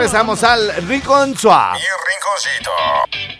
regresamos al Rincón Suave. Mi rinconcito.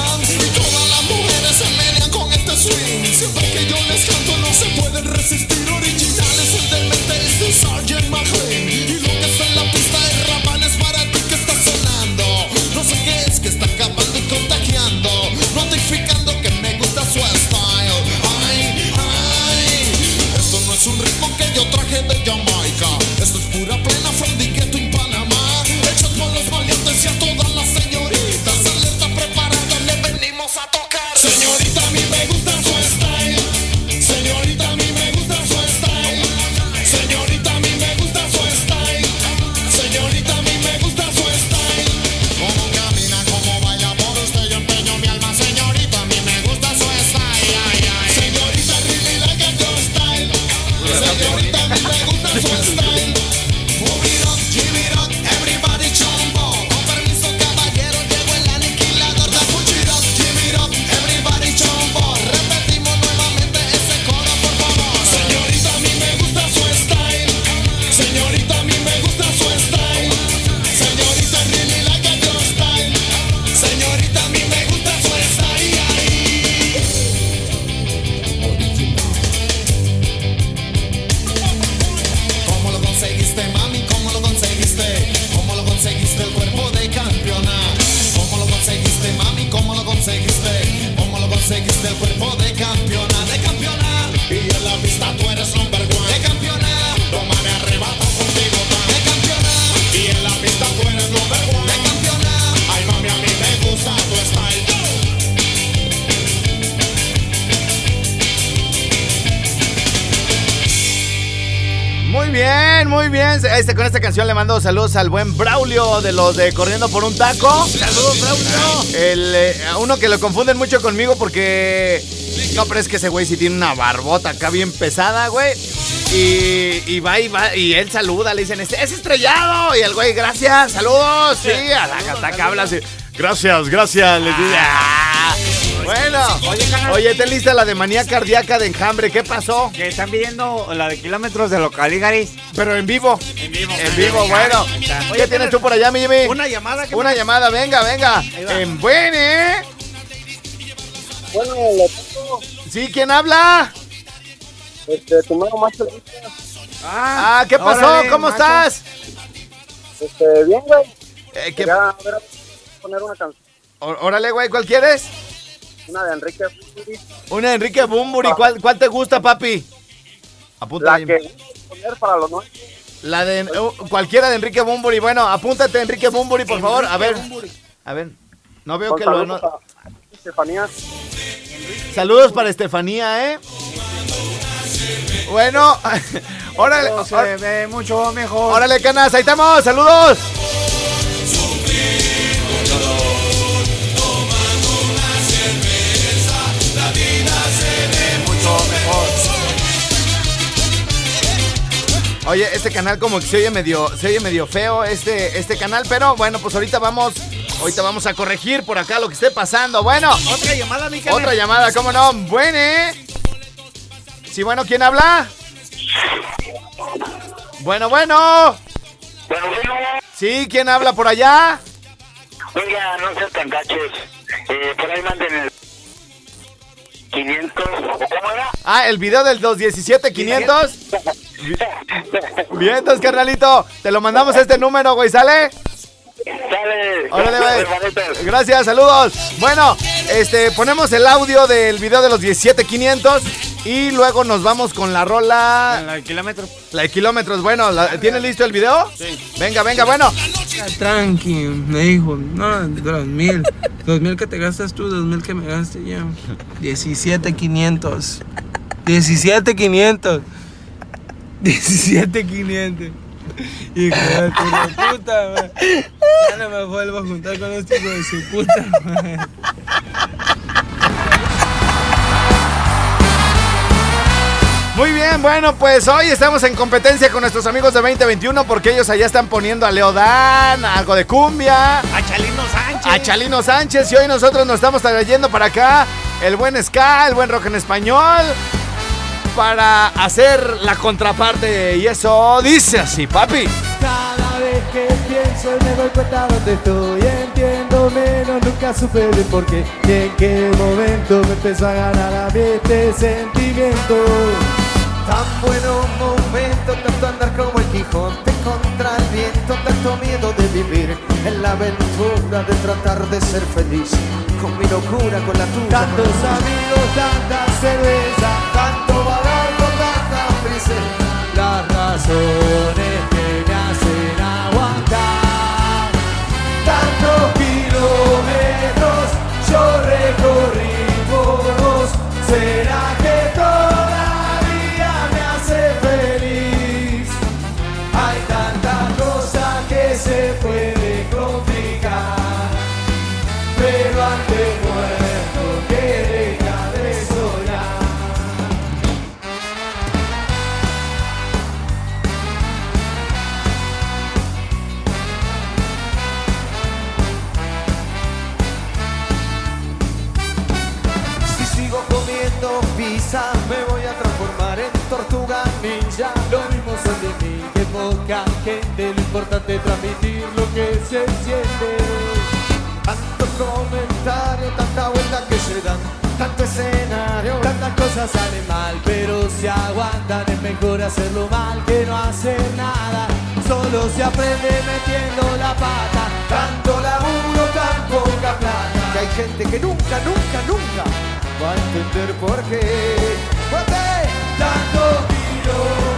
muy bien. Este, con esta canción le mando saludos al buen Braulio de los de Corriendo por un Taco. Saludos, Braulio. El, eh, a uno que lo confunden mucho conmigo porque. No, pero es que ese güey sí tiene una barbota acá bien pesada, güey. Y, y va y va, y él saluda, le dicen, este, es estrellado. Y el güey, gracias, saludos. Sí, a la cata que habla así. Gracias, gracias. les dice. Ah, bueno, oye, ¿te lista la de manía cardíaca de enjambre? ¿Qué pasó? Que están pidiendo la de kilómetros de Localigaris. Pero en vivo. En vivo. En vivo, bueno. ¿Qué tienes tú por allá, mi Jimmy? Una llamada que Una llamada, venga, venga. En buen, ¿eh? Bueno, le tengo Sí, ¿quién habla? este, tu mano más feliz. Ah, ¿qué pasó? órale, ¿Cómo macho. estás? Este, bien, güey. Eh, ¿qué- a ver, poner una canción, Órale, güey, ¿cuál quieres? Una de Enrique Bumburi, Una de Enrique Bumburi. ¿Cuál, cuál te gusta, papi? Apunta. la que voy a poner para los nuevos. La de uh, cualquiera de Enrique Bumburi. Bueno, apúntate, Enrique Bumburi, por favor. A ver. A ver. No veo Con que lo. saludos no- Estefanía. Saludos para Estefanía, ¿eh? Bueno, órale, se órale, ve mucho mejor. órale, canas, ahí estamos, saludos. Oye, este canal como que se oye medio, se oye medio feo, este, este canal, pero bueno, pues ahorita vamos Ahorita vamos a corregir por acá lo que esté pasando. Bueno, Otra llamada, mi canal. otra llamada, ¿cómo no? Buene. Sí, bueno, ¿quién habla? Bueno, bueno. Bueno, bueno, Sí, ¿quién habla por allá? oiga, no sean tan gachos. Eh, por ahí manden el 500, ¿o cómo era? Ah, el video del 217-500. Bien, entonces, carnalito, te lo mandamos a este número, güey, ¿sale? Dale, Órale, gracias, güey. Gracias, saludos. Bueno, este, ponemos el audio del video de los 17500 y luego nos vamos con la rola, La de kilómetros. la de kilómetros. Bueno, la- ¿tienes listo el video? Sí. Venga, venga, bueno. Tranqui, me dijo, no, dos mil, dos mil que te gastas tú, dos mil que me gaste yo. Diecisiete quinientos, diecisiete quinientos, diecisiete quinientos. Hijo de tu la puta, man. Ya no me vuelvo a juntar con este hijo de su puta, man. Muy bien, bueno, pues hoy estamos en competencia con nuestros amigos de 2021 porque ellos allá están poniendo a Leodán, algo de cumbia. A Chalino Sánchez. a Chalino Sánchez y hoy nosotros nos estamos trayendo para acá el buen ska, el buen rock en español para hacer la contraparte y eso dice así, papi. Cada vez que pienso me doy cuenta dónde estoy Entiendo menos, nunca supe de por qué Y en qué momento me empezó a ganar a mí este sentimiento. Tan buenos momentos, tanto andar como el Quijote contra el viento Tanto miedo de vivir en la aventura de tratar de ser feliz Con mi locura, con la tuya Tantos amigos, tanta cerveza tanta prisa poca gente Lo importante es transmitir lo que se siente. Tantos comentarios, tanta vuelta que se dan Tanto escenario, tantas cosas salen mal Pero si aguantan es mejor hacerlo mal que no hacer nada. Solo se aprende metiendo la pata Tanto laburo, tan poca plata. Que hay gente que nunca, nunca, nunca Va a entender por qué. Fuerte. Tantos kilómetros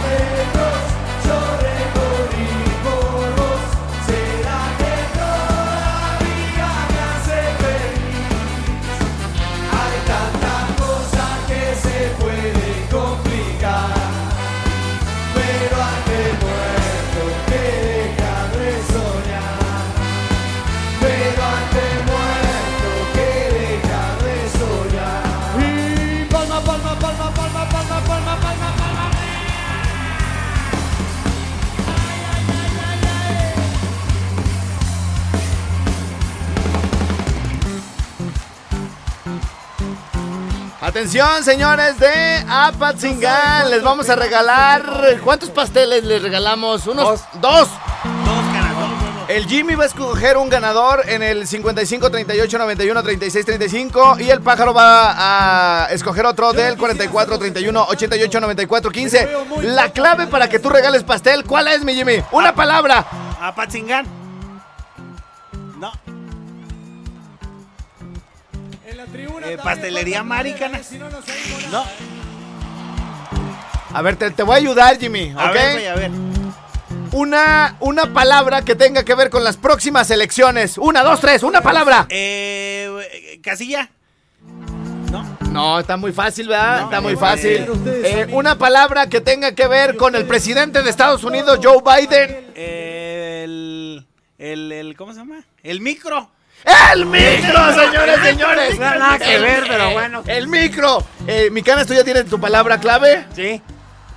Atención, señores de Apatzingán, les vamos a regalar ¿cuántos pasteles les regalamos? Unos dos. Dos ganadores. El Jimmy va a escoger un ganador en el 55 38 91 36 35 y el pájaro va a escoger otro del 44 31 88 94 15. La clave para que tú regales pastel, ¿cuál es, mi Jimmy? Una palabra. A Eh, pastelería cuando Maricana. no. A ver, te, te voy a ayudar, Jimmy, ¿ok? A ver, güey, a ver. Una, una palabra que tenga que ver con las próximas elecciones. Una, dos, tres, una palabra. Eh, Casilla. No. No, está muy fácil, ¿verdad? No, está muy eh, fácil. Eh, una palabra que tenga que ver con el presidente de Estados Unidos, Joe Biden. Eh, el, el, el. ¿Cómo se llama? El micro. ¡El micro, señores, señores! No, nada que ver, pero bueno. ¡El micro! Eh, mi canas, ¿tú ya tienes tu palabra clave? Sí.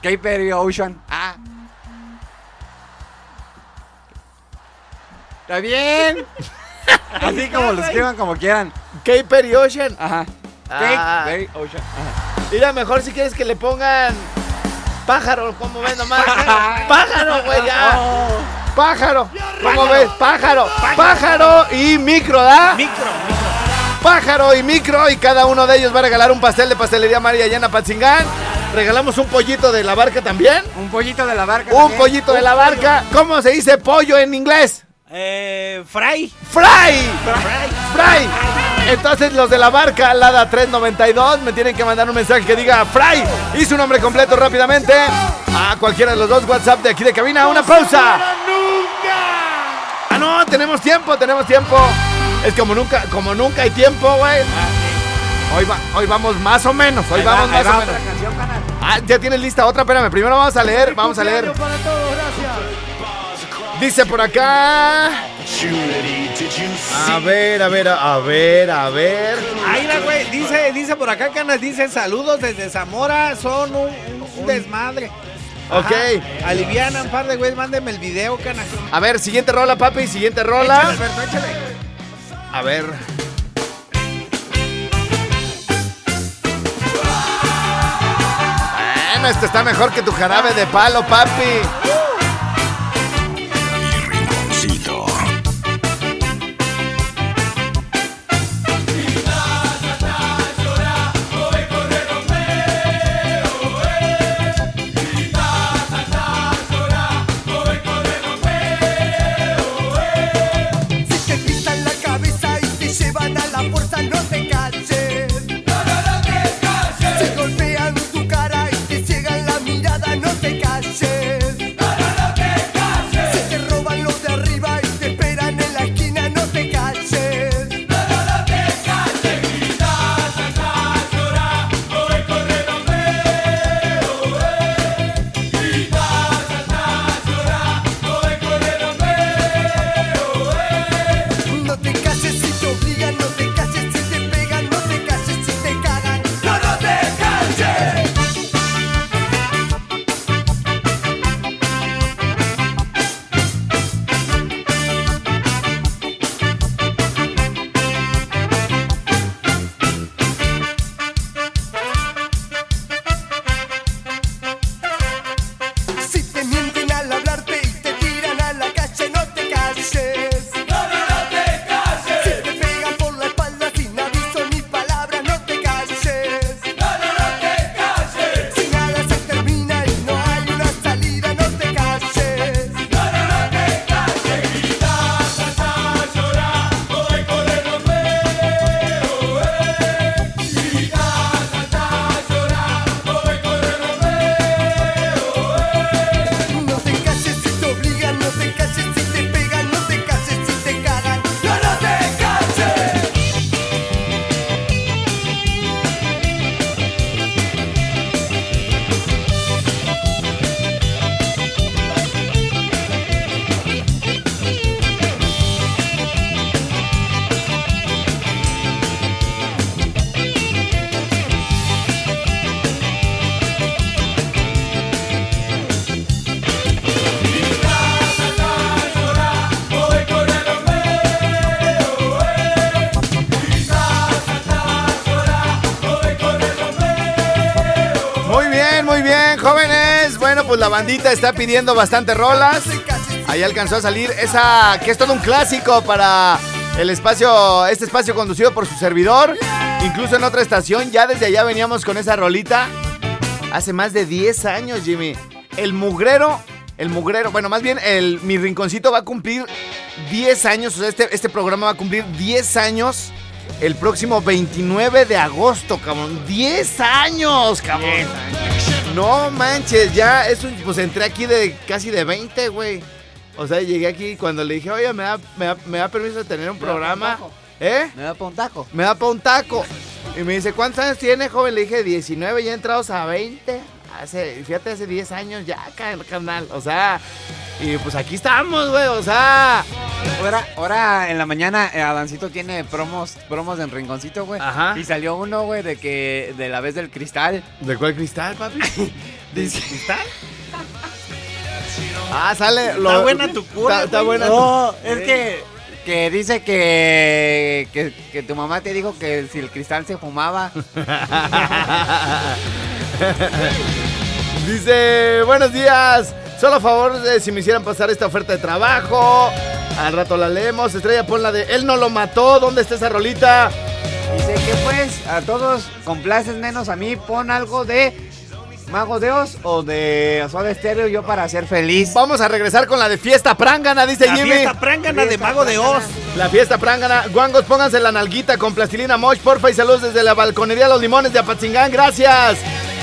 K-Perry Ocean. Ah. ¿Está bien? Así como lo escriban como quieran. Perry Ocean. Ajá. Ah. Cake, Perry, Ocean. Ajá. Mira, mejor si quieres que le pongan pájaro, ¿cómo ves nomás? pájaro, güey, ya. Pájaro, ¿cómo ves? Pájaro, pájaro y micro, ¿da? Micro, Pájaro y micro y cada uno de ellos va a regalar un pastel de pastelería María Llana Patzingán. Regalamos un pollito de la barca también. Un pollito de la barca. Un también. pollito de la barca. ¿Cómo se dice pollo en inglés? Eh, fry. Fry. Fry. Entonces los de la barca, Lada 392, me tienen que mandar un mensaje que diga Fry y su nombre completo rápidamente a cualquiera de los dos WhatsApp de aquí de cabina. Una pausa. Ah, no, tenemos tiempo, tenemos tiempo. Es como nunca, como nunca hay tiempo, güey. Hoy, va- hoy vamos más o menos, hoy va, vamos más va o menos. canción. Ah, ya tienes lista otra, espérame. Primero vamos a leer, vamos a leer. Para todos, gracias. Dice por acá. A ver, a ver, a ver, a ver. Ahí la güey, dice, dice por acá, Canas, dice saludos desde Zamora, son un, un desmadre. Ok. Ajá. Alivianan, par de güeyes, mándenme el video, Canas. A ver, siguiente rola, papi, siguiente rola. Échale, Alberto, échale. A ver. Bueno, este está mejor que tu jarabe de palo, papi. Pues la bandita está pidiendo bastante rolas. Ahí alcanzó a salir esa que es todo un clásico para el espacio, este espacio conducido por su servidor. Incluso en otra estación, ya desde allá veníamos con esa rolita. Hace más de 10 años, Jimmy. El mugrero, el mugrero, bueno, más bien el mi rinconcito va a cumplir 10 años, o sea, este, este programa va a cumplir 10 años el próximo 29 de agosto, cabrón. 10 años, cabrón. No manches, ya, eso, pues entré aquí de casi de 20, güey. O sea, llegué aquí cuando le dije, oye, ¿me da, me da, me da permiso de tener un programa? ¿Eh? Me da pa' un taco. Me da pa' un taco. Y me dice, ¿cuántos años tiene, joven? Le dije, 19, ya entrados a 20. Hace, fíjate, hace 10 años ya, can- carnal. O sea, y pues aquí estamos, güey, o sea. Ahora, ahora en la mañana eh, Adancito tiene promos, promos en Rinconcito, güey. Ajá. Y salió uno, güey, de que de la vez del cristal. ¿De cuál cristal, papi? ¿De Dice- cristal? Ah, sale. Está buena tu cura, Está, está buena tu- No, es que que dice que, que, que tu mamá te dijo que si el cristal se fumaba. Dice, buenos días. Solo a favor de si me hicieran pasar esta oferta de trabajo. Al rato la leemos. Estrella, pon la de Él no lo mató. ¿Dónde está esa rolita? Dice que pues a todos complaces menos a mí. Pon algo de Mago de Oz o de Soda Stereo yo para ser feliz. Vamos a regresar con la de Fiesta Prángana, dice La Jimmy. fiesta prángana de Mago de Oz. La fiesta Prángana. Guangos, pónganse la nalguita con plastilina moch, porfa, y saludos desde la balconería Los Limones de Apatzingán. Gracias.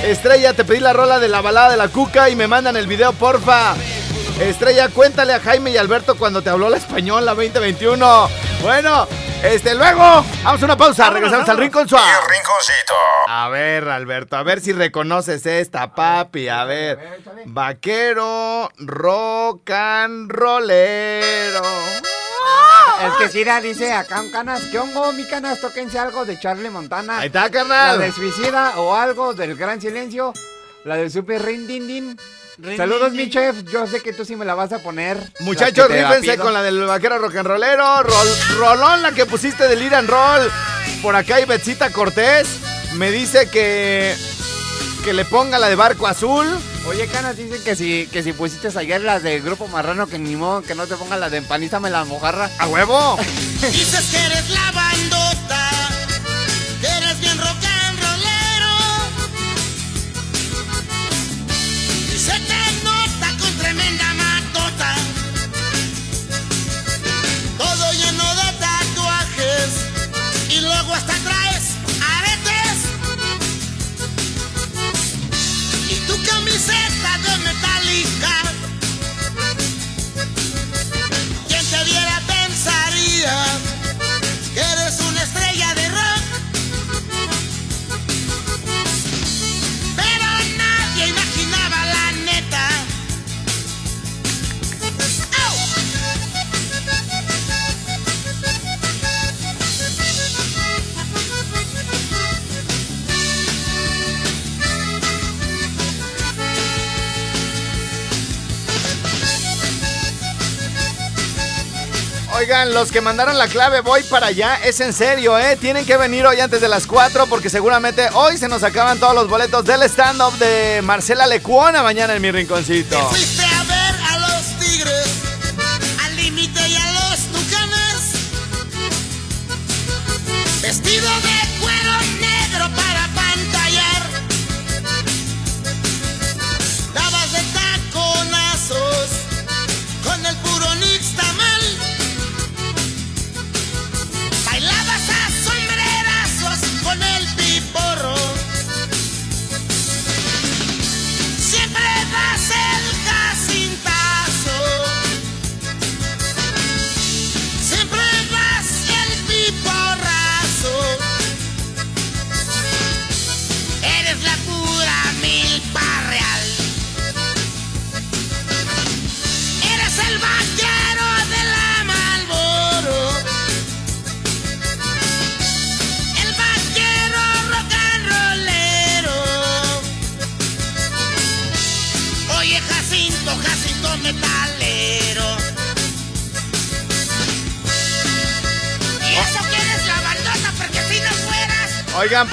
Estrella, te pedí la rola de la balada de la cuca y me mandan el video, porfa. Estrella, cuéntale a Jaime y Alberto cuando te habló la española 2021. Bueno, este, luego, vamos a una pausa, regresamos al Rincón Suave. El rinconcito. A ver, Alberto, a ver si reconoces esta, papi. A ver. Vaquero, rock and rollero. El que Sira dice acá en Canas, ¿qué hongo, mi Canas? Tóquense algo de Charlie Montana. Ahí está, La carnal. de Suicida o algo del Gran Silencio. La del Super Rin Din Din. Rin, Saludos, din, mi din. chef. Yo sé que tú sí me la vas a poner. Muchachos, la rífense con la del vaquero rock and rollero. Rol- rolón, la que pusiste del ir and roll. Por acá hay Betsita Cortés. Me dice que. Que le ponga la de barco azul. Oye, Canas, dicen que si, que si pusiste ayer las del Grupo Marrano, que ni modo que no te pongan la de empanízame la mojarra. ¡A huevo! Dices que eres la bandota, que eres bien rock tu camiseta de metálica. Los que mandaron la clave, voy para allá. Es en serio, ¿eh? Tienen que venir hoy antes de las 4 porque seguramente hoy se nos acaban todos los boletos del stand-up de Marcela Lecuona mañana en mi rinconcito.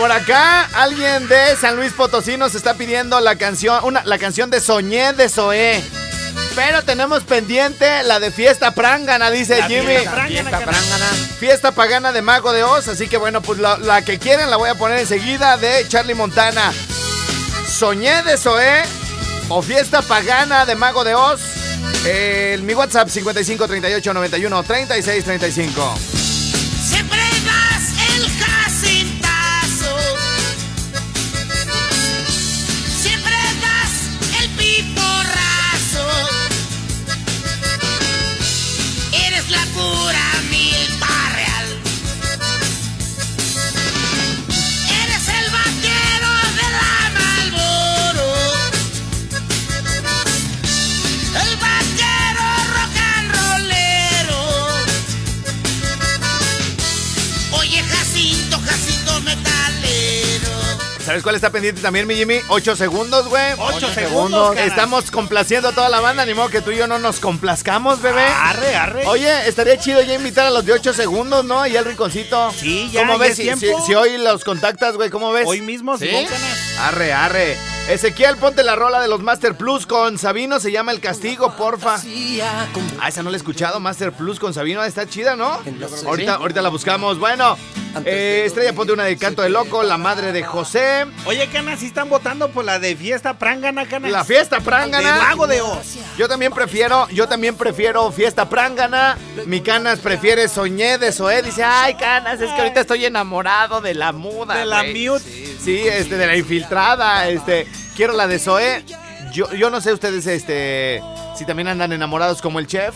Por acá alguien de San Luis Potosí nos está pidiendo la canción, una, la canción de Soñé de Zoé. Pero tenemos pendiente la de Fiesta Prángana, dice La Jimmy. fiesta prángana, Fiesta carnal. prángana. Fiesta pagana de Mago de Oz. Así que bueno, pues la, la que quieran la voy a poner enseguida de Charlie Montana. Soñé de Zoé o Fiesta pagana de Mago de Oz. El, mi WhatsApp 55 38 91 36 35. ¿Sabes cuál está pendiente también, mi Jimmy? Ocho segundos, güey. Ocho segundos. Estamos complaciendo a toda la banda, ni modo que tú y yo no nos complazcamos, bebé. Arre, arre. Oye, estaría chido ya invitar a los de 8 segundos, ¿no? Y al rinconcito. Sí, ya, ¿Cómo ya ves? es Si, tiempo. si- si hoy los contactas, güey, ¿cómo ves? Hoy mismo, ¿Sí? Arre, arre. Ezequiel, ponte la rola de los Master Plus con Sabino, se llama El Castigo, porfa. Ah, esa no la he escuchado, Master Plus con Sabino, está chida, ¿no? Ahorita, ahorita la buscamos. Bueno, eh, Estrella, ponte una de Canto de Loco, La Madre de José, Oye, Canas, sí están votando por la de fiesta prángana, Canas. La Fiesta Prángana. De Mago de Oz. Yo también prefiero, yo también prefiero Fiesta Prángana. Mi Canas prefiere Soñé de Zoé. Dice, ay, Canas, es que ahorita estoy enamorado de la muda. De la güey". mute. Sí, este, de la infiltrada, este, quiero la de Zoé. Yo, yo no sé ustedes, este, si también andan enamorados como el chef,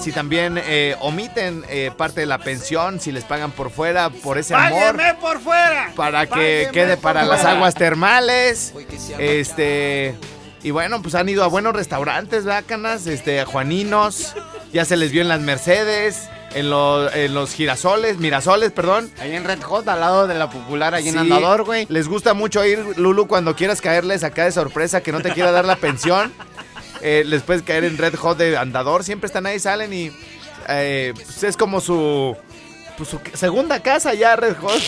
si también eh, omiten eh, parte de la pensión, si les pagan por fuera, por ese amor, por fuera. para que quede para las aguas termales, este, y bueno, pues han ido a buenos restaurantes, Bacanas, este, a Juaninos, ya se les vio en las Mercedes, en, los- en los girasoles, mirasoles, perdón. Ahí en Red Hot, al lado de la popular, ahí en Andador, güey. Les gusta mucho ir, Lulu, cuando quieras caerles acá de sorpresa que no te quiera dar la pensión. Eh, les puedes caer en Red Hot de Andador. Siempre están ahí, salen y eh, pues es como su, pues, su segunda casa ya, Red Hot.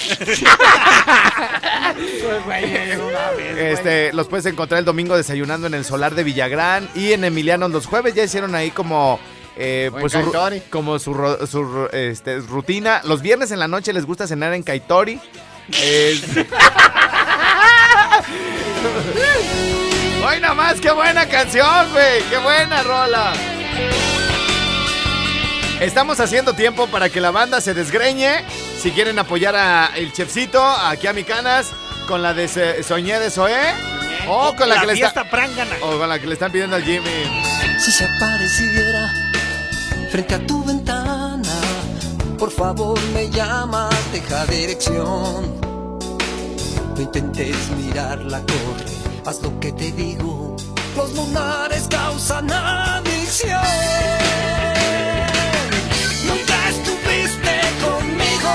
Este, los puedes encontrar el domingo desayunando en el solar de Villagrán y en Emiliano los jueves ya hicieron ahí como eh, pues su, como su, su este, rutina. Los viernes en la noche les gusta cenar en Kaitori. Eh, Hoy nada más, qué buena canción, güey, qué buena rola. Estamos haciendo tiempo para que la banda se desgreñe. Si quieren apoyar a el chefcito, aquí a mi canas, con la de Se- Soñé de Zoé. O con la, que le está, fiesta prángana. o con la que le están pidiendo al Jimmy. Si se apareciera frente a tu ventana, por favor me llamas, deja dirección. No intentes mirarla, corre, haz lo que te digo. Los lunares causan adicción. Nunca estuviste conmigo.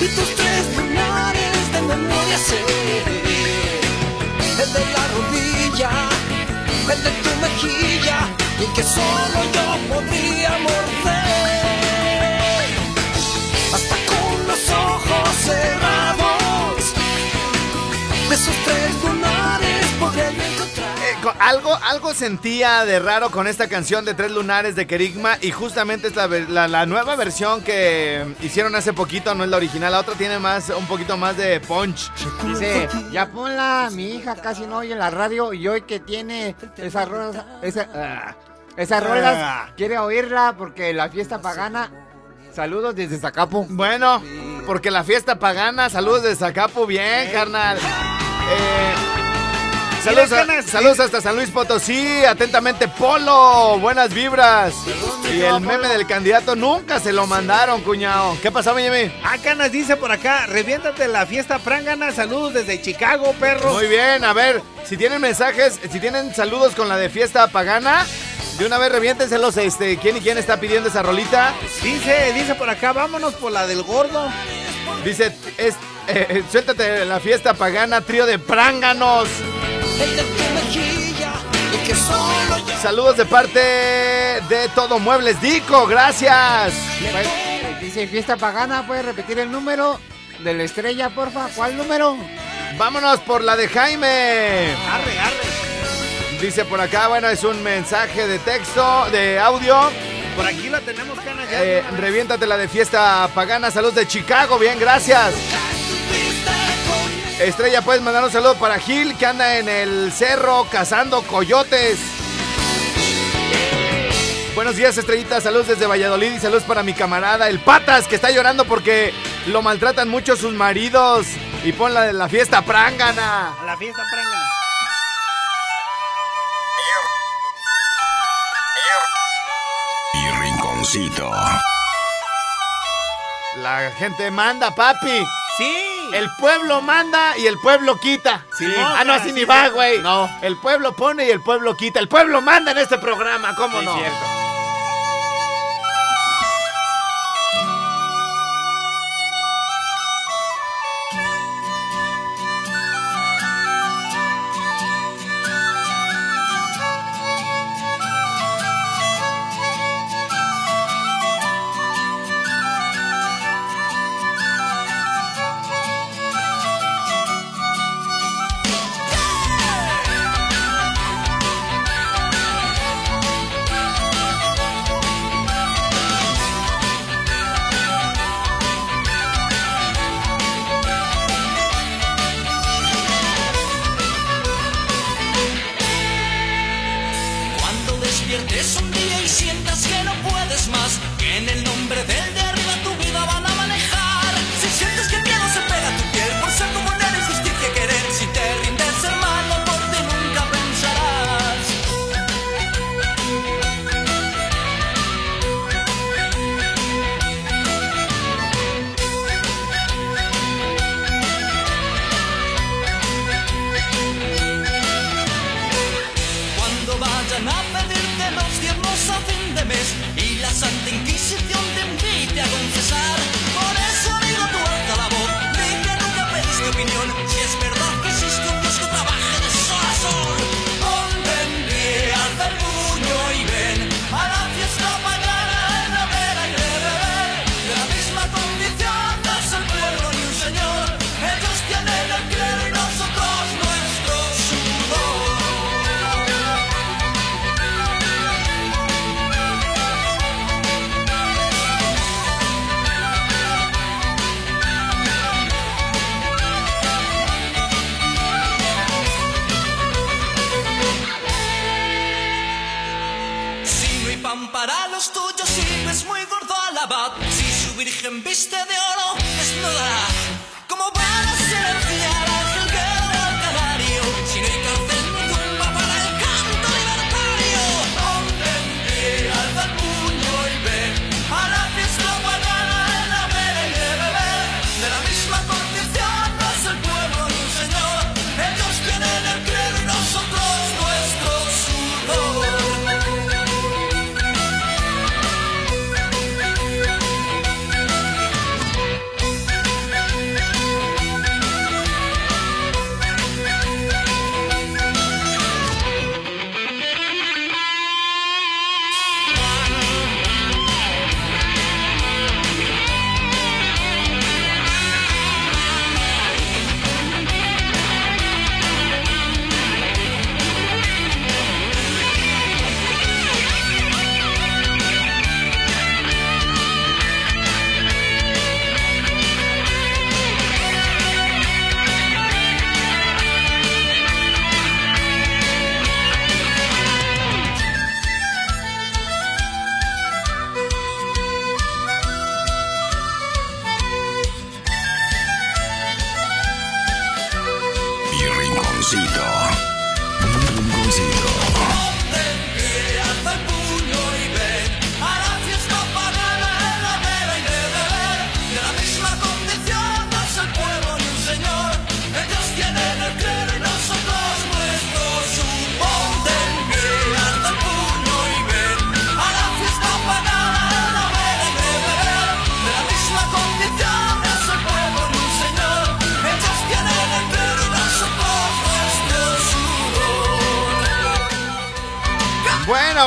Y tus tres lunares de memoria sé. El de la rodilla, el de tu mejilla y el que solo yo podría morder. Hasta con los ojos cerrados, algo, algo sentía de raro con esta canción de Tres Lunares de Kerigma y justamente es la, ver- la- la nueva versión que hicieron hace poquito, no es la original, la otra tiene más, un poquito más de punch. Dice, ya ponla, mi hija casi no oye la radio y hoy que tiene esas rolas, esa- ah, esas rolas, Ah. quiere oírla porque la fiesta pagana. Saludos desde Zacapo. Bueno, porque la fiesta pagana, saludos de Zacapu, bien, carnal. Eh, saludos, a- Canas, saludos hasta San Luis Potosí, atentamente Polo, buenas vibras. Y el meme del candidato nunca se lo mandaron, cuñado. ¿Qué pasó, mi Jimmy? Ah, Canas dice por acá, reviéntate la fiesta prángana. Saludos desde Chicago, perro. Muy bien, a ver, si tienen mensajes, si tienen saludos con la de fiesta pagana, de una vez reviéntenselos, este, ¿quién y quién está pidiendo esa rolita? Dice, dice por acá, vámonos por la del gordo. Dice, es, eh, eh, suéltate la fiesta pagana, trío de pránganos. Saludos de parte de Todo Muebles Dico, gracias. Dice fiesta pagana, ¿puedes repetir el número de la estrella, porfa? ¿Cuál número? Vámonos por la de Jaime. Arre, arre. Dice por acá, bueno, es un mensaje de texto, de audio. Por aquí la tenemos, Canas. Ya Eh, reviéntate la de fiesta pagana, saludos de Chicago, bien, gracias. Estrella, puedes mandar un saludo para Gil, que anda en el cerro cazando coyotes. Buenos días, Estrellita. Saludos desde Valladolid y saludos para mi camarada, el Patas, que está llorando porque lo maltratan mucho sus maridos. Y pon la de la fiesta prángana. A la fiesta prángana. La gente manda, papi. Sí. El pueblo manda y el pueblo quita. Sí. Ah, no, así Sí, ni va, güey. No. El pueblo pone y el pueblo quita. El pueblo manda en este programa, ¿cómo Sí, no? cierto.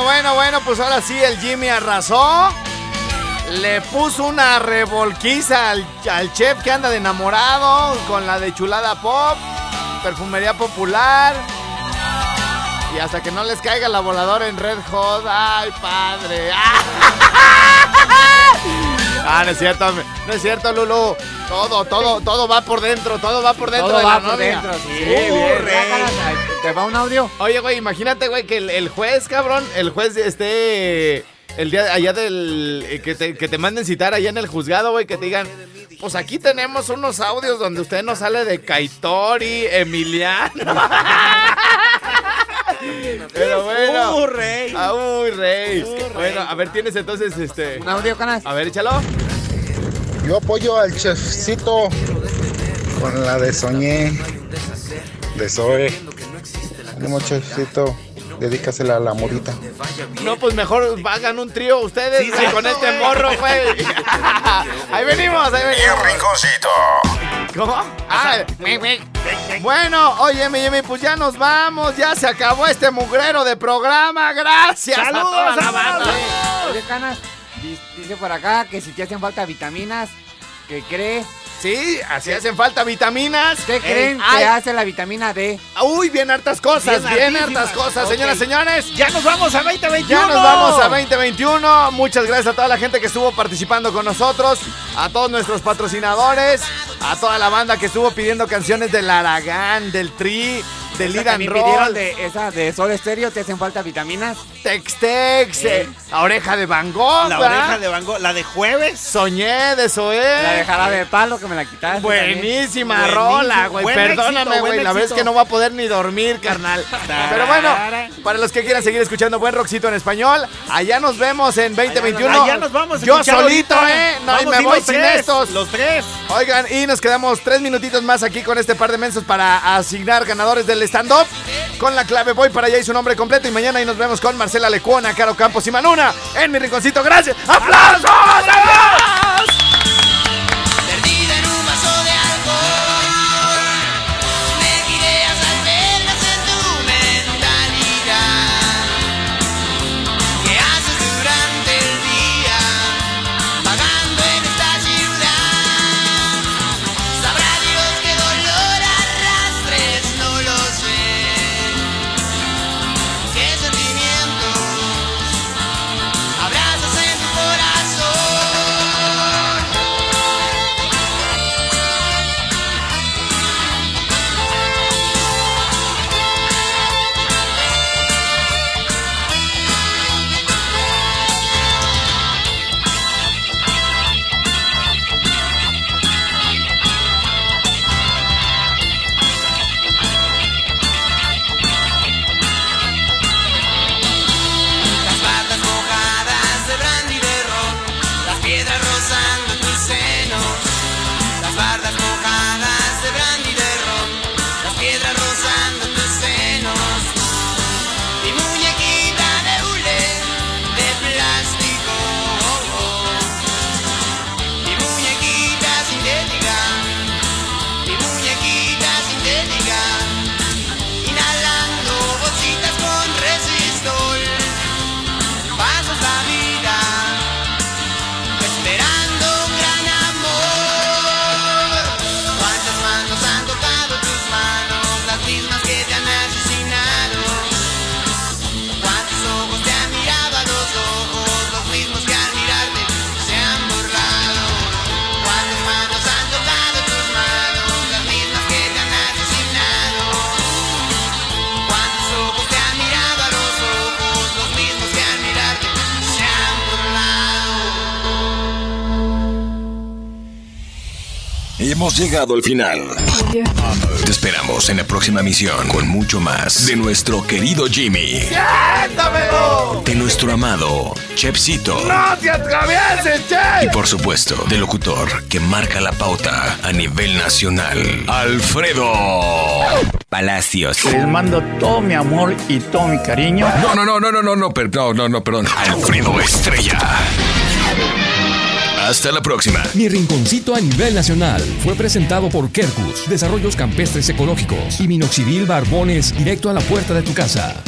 Bueno, bueno, pues ahora sí el Jimmy arrasó. Le puso una revolquiza al, al chef que anda de enamorado con la de chulada pop, perfumería popular. Y hasta que no les caiga la voladora en Red Hot. ¡Ay, padre! Ah, no es cierto, no es cierto, Lulu. Todo, todo, todo va por dentro, todo va por dentro Todo de va la por novia. dentro, sí. Uh, bien. ¿Te va un audio? Oye, güey, imagínate, güey, que el, el juez, cabrón, el juez esté el día allá del eh, que te, que te manden citar allá en el juzgado, güey, que te digan, pues aquí tenemos unos audios donde usted nos sale de Kaitori, Emiliano. Pero bueno. ¡Uh, rey! Ah, uy, rey. Bueno, a ver, tienes entonces este. ¿Un audio, canas? A ver, échalo. Yo apoyo al chefcito con la de Soñé, de Zoe. Ánimo, chefcito, dedícasela a la morita. No, pues mejor hagan un trío ustedes Sí, con este morro, güey. ahí venimos, ahí Mi venimos. rinconcito. ¿Cómo? Ah, bueno, oye, mi Jimmy, pues ya nos vamos. Ya se acabó este mugrero de programa. Gracias. a ¡Saludos, toda la banda. Dice por acá que si te hacen falta vitaminas, que cree. Sí, así hacen falta vitaminas. ¿Qué creen Ay, que hace la vitamina D? Uy, bien hartas cosas, Bien hartas cosas, Ok. señoras, señores. ¡Ya nos vamos a 2021! Ya nos vamos a 2021. Muchas gracias a toda la gente que estuvo participando con nosotros, a todos nuestros patrocinadores, a toda la banda que estuvo pidiendo canciones del Aragán, del Tri, Esa Lead and Roll, de esa de Sol Estéreo, ¿te hacen falta vitaminas? Tex Tex, eh, a Oreja de Van Gogh, La ¿verdad? oreja de Van Gogh, la de jueves. Soñé de Zoé. La de jarabe de palo que me la quitaste. Buenísima rola, güey. Buen Perdóname, güey. La vez que no va a poder ni dormir, carnal. Pero bueno, para los que quieran seguir escuchando buen rockcito en español, allá nos vemos en 2021. Allá nos vamos a Yo solito, ahorita. ¿eh? No, y Vamos me voy los sin tres, estos. Los tres. Oigan, y nos quedamos tres minutitos más aquí con este par de mensos para asignar ganadores del stand-up. Con la clave voy para allá y su nombre completo. Y mañana ahí nos vemos con Marcela Lecuona, Caro Campos y Manuna en mi rinconcito. ¡Gracias! ¡Aplausos! ¡Vamos! Hemos llegado al final. Te esperamos en la próxima misión con mucho más de nuestro querido Jimmy. ¡Siéntamelo! De nuestro amado Chepsito. ¡No te atravieses, che! Y por supuesto, del locutor que marca la pauta a nivel nacional, Alfredo Palacios. Les mando todo mi amor y todo mi cariño. No, no, no, no, no, no, no, no, no, no, perdón. Alfredo Estrella. Hasta la próxima. Mi rinconcito a nivel nacional fue presentado por Kerkus, Desarrollos Campestres Ecológicos y Minoxidil Barbones directo a la puerta de tu casa.